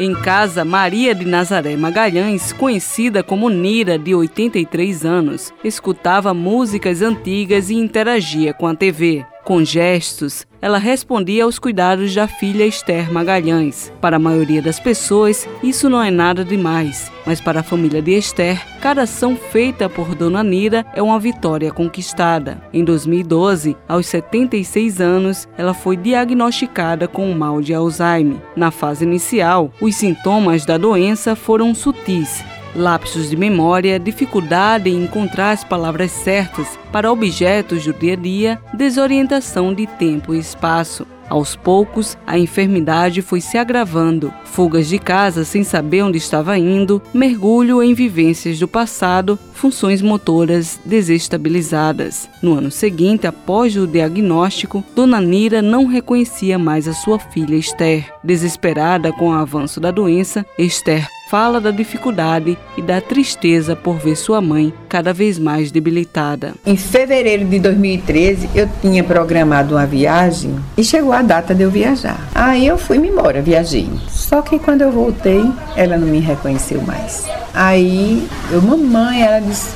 Em casa, Maria de Nazaré Magalhães, conhecida como Nira, de 83 anos, escutava músicas antigas e interagia com a TV. Com gestos, ela respondia aos cuidados da filha Esther Magalhães. Para a maioria das pessoas, isso não é nada demais, mas para a família de Esther, cada ação feita por Dona Nira é uma vitória conquistada. Em 2012, aos 76 anos, ela foi diagnosticada com o mal de Alzheimer. Na fase inicial, os sintomas da doença foram sutis lapsos de memória, dificuldade em encontrar as palavras certas para objetos do dia a dia, desorientação de tempo e espaço. Aos poucos, a enfermidade foi se agravando. Fugas de casa sem saber onde estava indo, mergulho em vivências do passado, funções motoras desestabilizadas. No ano seguinte, após o diagnóstico, Dona Nira não reconhecia mais a sua filha Esther. Desesperada com o avanço da doença, Esther fala da dificuldade e da tristeza por ver sua mãe cada vez mais debilitada. Em fevereiro de 2013, eu tinha programado uma viagem e chegou a data de eu viajar. Aí eu fui-me embora, viajei. Só que quando eu voltei, ela não me reconheceu mais. Aí, eu, mamãe, ela disse,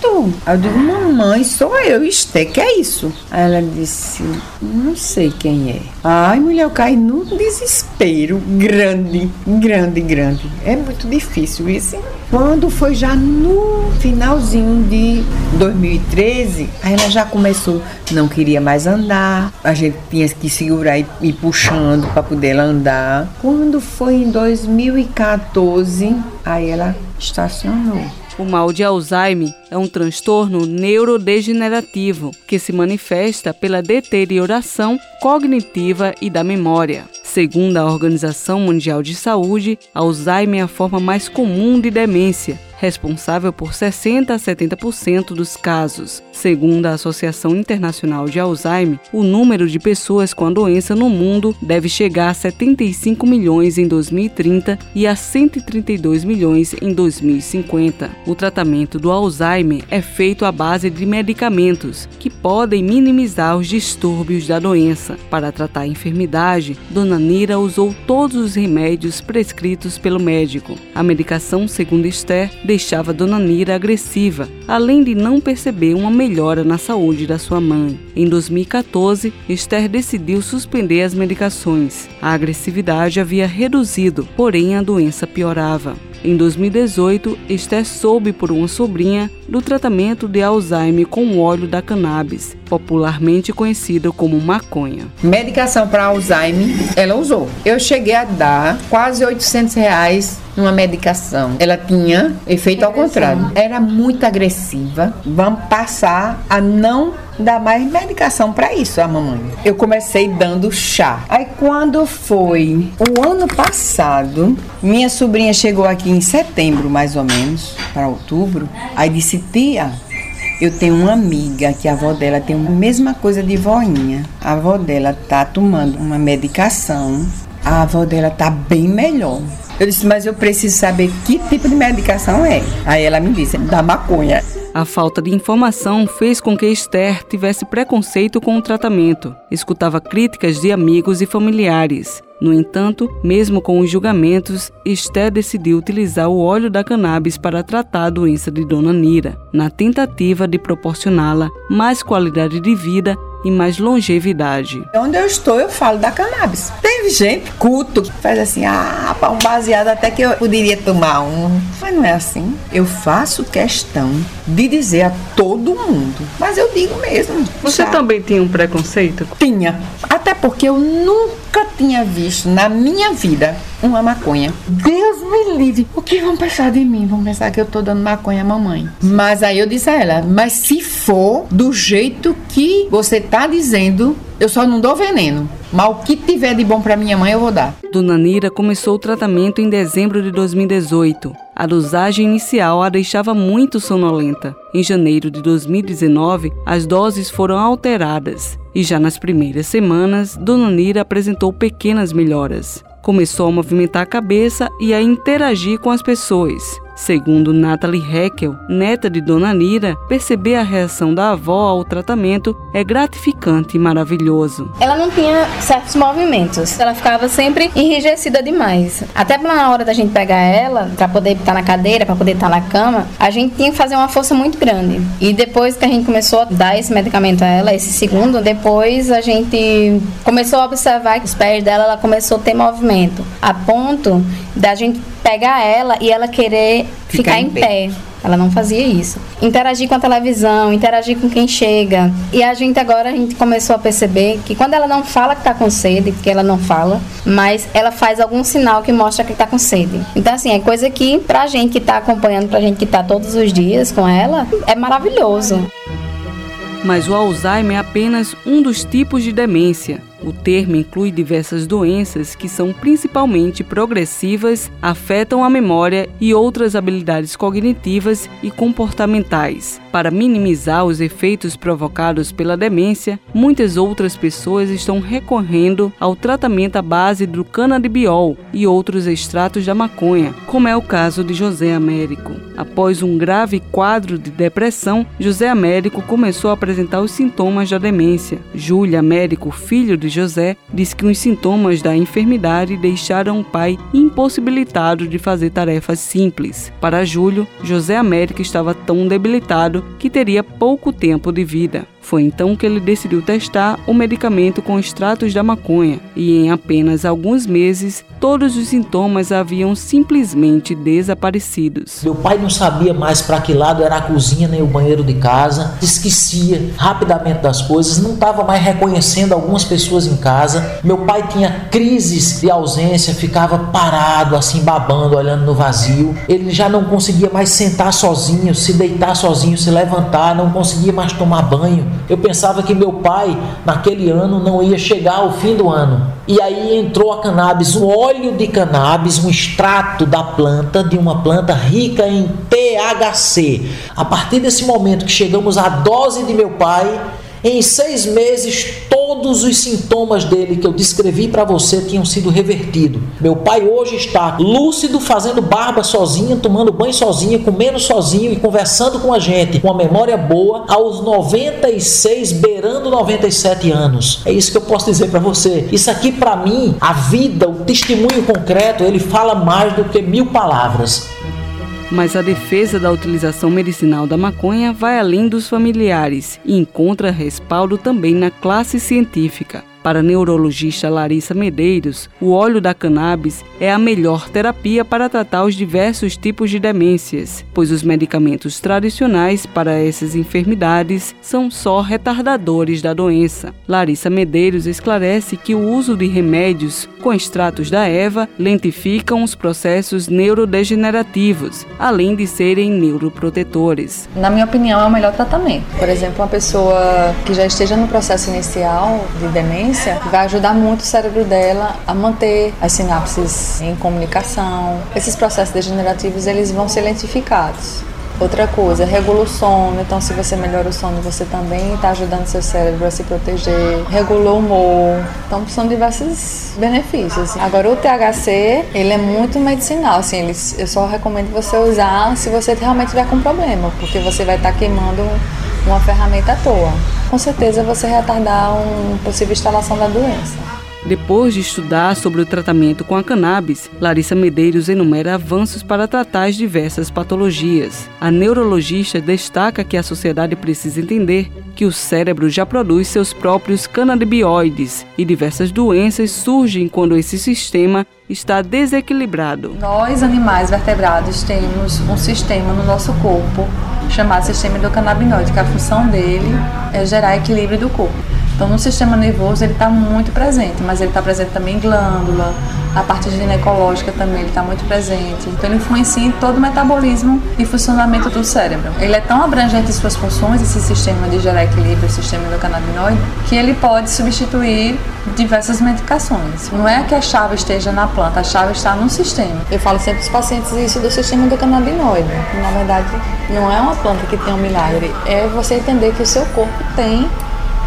tu? Aí eu digo, mamãe, sou eu, Esté, que é isso? Aí ela disse, não sei quem é. Ai, mulher, eu caí num desespero grande, grande, grande. É muito difícil isso. Quando foi já no finalzinho de 2013, aí ela já começou, não queria mais andar, a gente tinha que segurar e ir puxando para poder ela andar. Quando foi em 2014, aí ela estacionou. O mal de Alzheimer é um transtorno neurodegenerativo que se manifesta pela deterioração cognitiva e da memória. Segundo a Organização Mundial de Saúde, Alzheimer é a forma mais comum de demência responsável por 60 a 70% dos casos. Segundo a Associação Internacional de Alzheimer, o número de pessoas com a doença no mundo deve chegar a 75 milhões em 2030 e a 132 milhões em 2050. O tratamento do Alzheimer é feito à base de medicamentos que podem minimizar os distúrbios da doença. Para tratar a enfermidade, Dona Nira usou todos os remédios prescritos pelo médico. A medicação, segundo Esther, deixava Dona Nira agressiva, além de não perceber uma melhora na saúde da sua mãe. Em 2014, Esther decidiu suspender as medicações. A agressividade havia reduzido, porém a doença piorava. Em 2018, Esther soube por uma sobrinha do tratamento de Alzheimer com óleo da cannabis, popularmente conhecido como maconha. Medicação para Alzheimer, ela usou. Eu cheguei a dar quase 800 reais numa medicação. Ela tinha efeito ao contrário. Era muito agressiva. Vamos passar a não dar mais medicação para isso, a mamãe. Eu comecei dando chá. Aí quando foi o ano passado, minha sobrinha chegou aqui em setembro, mais ou menos, para outubro. Aí disse: "Tia, eu tenho uma amiga que a avó dela tem a mesma coisa de voinha. A avó dela tá tomando uma medicação. A avó dela tá bem melhor. Eu disse, mas eu preciso saber que tipo de medicação é. Aí ela me disse, da maconha. A falta de informação fez com que Esther tivesse preconceito com o tratamento. Escutava críticas de amigos e familiares. No entanto, mesmo com os julgamentos, Esther decidiu utilizar o óleo da cannabis para tratar a doença de Dona Nira, na tentativa de proporcioná-la mais qualidade de vida e mais longevidade. Onde eu estou, eu falo da cannabis. Teve gente culto que faz assim, ah, um baseado até que eu poderia tomar um. Mas não é assim. Eu faço questão de dizer a todo mundo. Mas eu digo mesmo. Você já. também tinha um preconceito? Tinha. Até porque eu nunca tinha visto na minha vida uma maconha. Deus me livre. O que vão pensar de mim? Vão pensar que eu tô dando maconha à mamãe. Mas aí eu disse a ela, mas se for do jeito que você tá dizendo, eu só não dou veneno. Mas o que tiver de bom para minha mãe eu vou dar. Dona Nira começou o tratamento em dezembro de 2018. A dosagem inicial a deixava muito sonolenta. Em janeiro de 2019, as doses foram alteradas e já nas primeiras semanas, Dona Nira apresentou pequenas melhoras. Começou a movimentar a cabeça e a interagir com as pessoas. Segundo Natalie Heckel, neta de Dona Nira, perceber a reação da avó ao tratamento é gratificante e maravilhoso. Ela não tinha certos movimentos, ela ficava sempre enrijecida demais. Até na hora da gente pegar ela, para poder estar na cadeira, para poder estar na cama, a gente tinha que fazer uma força muito grande. E depois que a gente começou a dar esse medicamento a ela, esse segundo, depois a gente começou a observar que os pés dela ela começou a ter movimento, a ponto da gente pegar ela e ela querer ficar, ficar em, pé. pé. Ela não fazia isso. Interagir com a televisão, interagir com quem chega. E a gente agora a gente começou a perceber que quando ela não fala que está com sede, porque ela não fala, mas ela faz algum sinal que mostra que está com sede. Então assim, é coisa que pra gente que está acompanhando, pra gente que está todos os dias com ela, é maravilhoso. Mas o Alzheimer é apenas um dos tipos de demência. O termo inclui diversas doenças que são principalmente progressivas, afetam a memória e outras habilidades cognitivas e comportamentais. Para minimizar os efeitos provocados pela demência, muitas outras pessoas estão recorrendo ao tratamento à base do canabidiol e outros extratos da maconha, como é o caso de José Américo. Após um grave quadro de depressão, José Américo começou a apresentar os sintomas da demência. Júlia Américo, filho de José, diz que os sintomas da enfermidade deixaram o pai impossibilitado de fazer tarefas simples. Para Júlio, José Américo estava tão debilitado que teria pouco tempo de vida. Foi então que ele decidiu testar o medicamento com extratos da maconha, e em apenas alguns meses, todos os sintomas haviam simplesmente desaparecidos. Meu pai não sabia mais para que lado era a cozinha nem o banheiro de casa, esquecia rapidamente das coisas, não estava mais reconhecendo algumas pessoas em casa. Meu pai tinha crises de ausência, ficava parado, assim, babando, olhando no vazio. Ele já não conseguia mais sentar sozinho, se deitar sozinho, se levantar, não conseguia mais tomar banho. Eu pensava que meu pai, naquele ano, não ia chegar ao fim do ano. E aí entrou a cannabis, um óleo de cannabis, um extrato da planta, de uma planta rica em THC. A partir desse momento que chegamos à dose de meu pai, em seis meses, todos os sintomas dele que eu descrevi para você tinham sido revertidos. Meu pai hoje está lúcido, fazendo barba sozinho, tomando banho sozinho, comendo sozinho e conversando com a gente, com a memória boa, aos 96, beirando 97 anos. É isso que eu posso dizer para você. Isso aqui, para mim, a vida, o testemunho concreto, ele fala mais do que mil palavras mas a defesa da utilização medicinal da maconha vai além dos familiares e encontra respaldo também na classe científica. Para a neurologista Larissa Medeiros, o óleo da cannabis é a melhor terapia para tratar os diversos tipos de demências, pois os medicamentos tradicionais para essas enfermidades são só retardadores da doença. Larissa Medeiros esclarece que o uso de remédios com extratos da erva lentificam os processos neurodegenerativos, além de serem neuroprotetores. Na minha opinião, é o melhor tratamento. Por exemplo, uma pessoa que já esteja no processo inicial de demência, vai ajudar muito o cérebro dela a manter as sinapses em comunicação. Esses processos degenerativos eles vão ser lentificados. Outra coisa, regula o sono. Então, se você melhora o sono, você também está ajudando seu cérebro a se proteger. Regula o humor. Então, são diversos benefícios. Agora, o THC, ele é muito medicinal. Assim, ele, eu só recomendo você usar se você realmente tiver com problema, porque você vai estar tá queimando uma ferramenta à toa. Com certeza você retardar uma possível instalação da doença. Depois de estudar sobre o tratamento com a cannabis, Larissa Medeiros enumera avanços para tratar as diversas patologias. A neurologista destaca que a sociedade precisa entender que o cérebro já produz seus próprios canabinoides e diversas doenças surgem quando esse sistema está desequilibrado. Nós, animais vertebrados, temos um sistema no nosso corpo chamado sistema endocannabinoide, que a função dele é gerar equilíbrio do corpo. Então, no sistema nervoso ele está muito presente, mas ele está presente também em glândula, a parte ginecológica também ele está muito presente. Então, ele influencia em todo o metabolismo e funcionamento do cérebro. Ele é tão abrangente em suas funções, esse sistema de gerar equilíbrio, o sistema endocannabinoide, que ele pode substituir diversas medicações. Não é que a chave esteja na planta, a chave está no sistema. Eu falo sempre para os pacientes isso do sistema endocannabinoide. Na verdade, não é uma planta que tem um milagre, é você entender que o seu corpo tem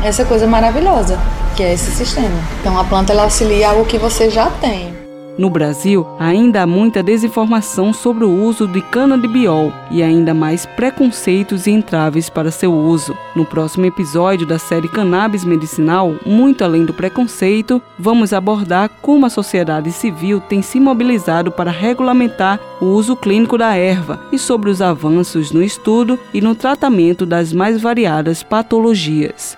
essa coisa maravilhosa, que é esse sistema. Então a planta ela auxilia algo que você já tem. No Brasil, ainda há muita desinformação sobre o uso de canabidiol e ainda mais preconceitos e entraves para seu uso. No próximo episódio da série Cannabis Medicinal, muito além do preconceito, vamos abordar como a sociedade civil tem se mobilizado para regulamentar o uso clínico da erva e sobre os avanços no estudo e no tratamento das mais variadas patologias.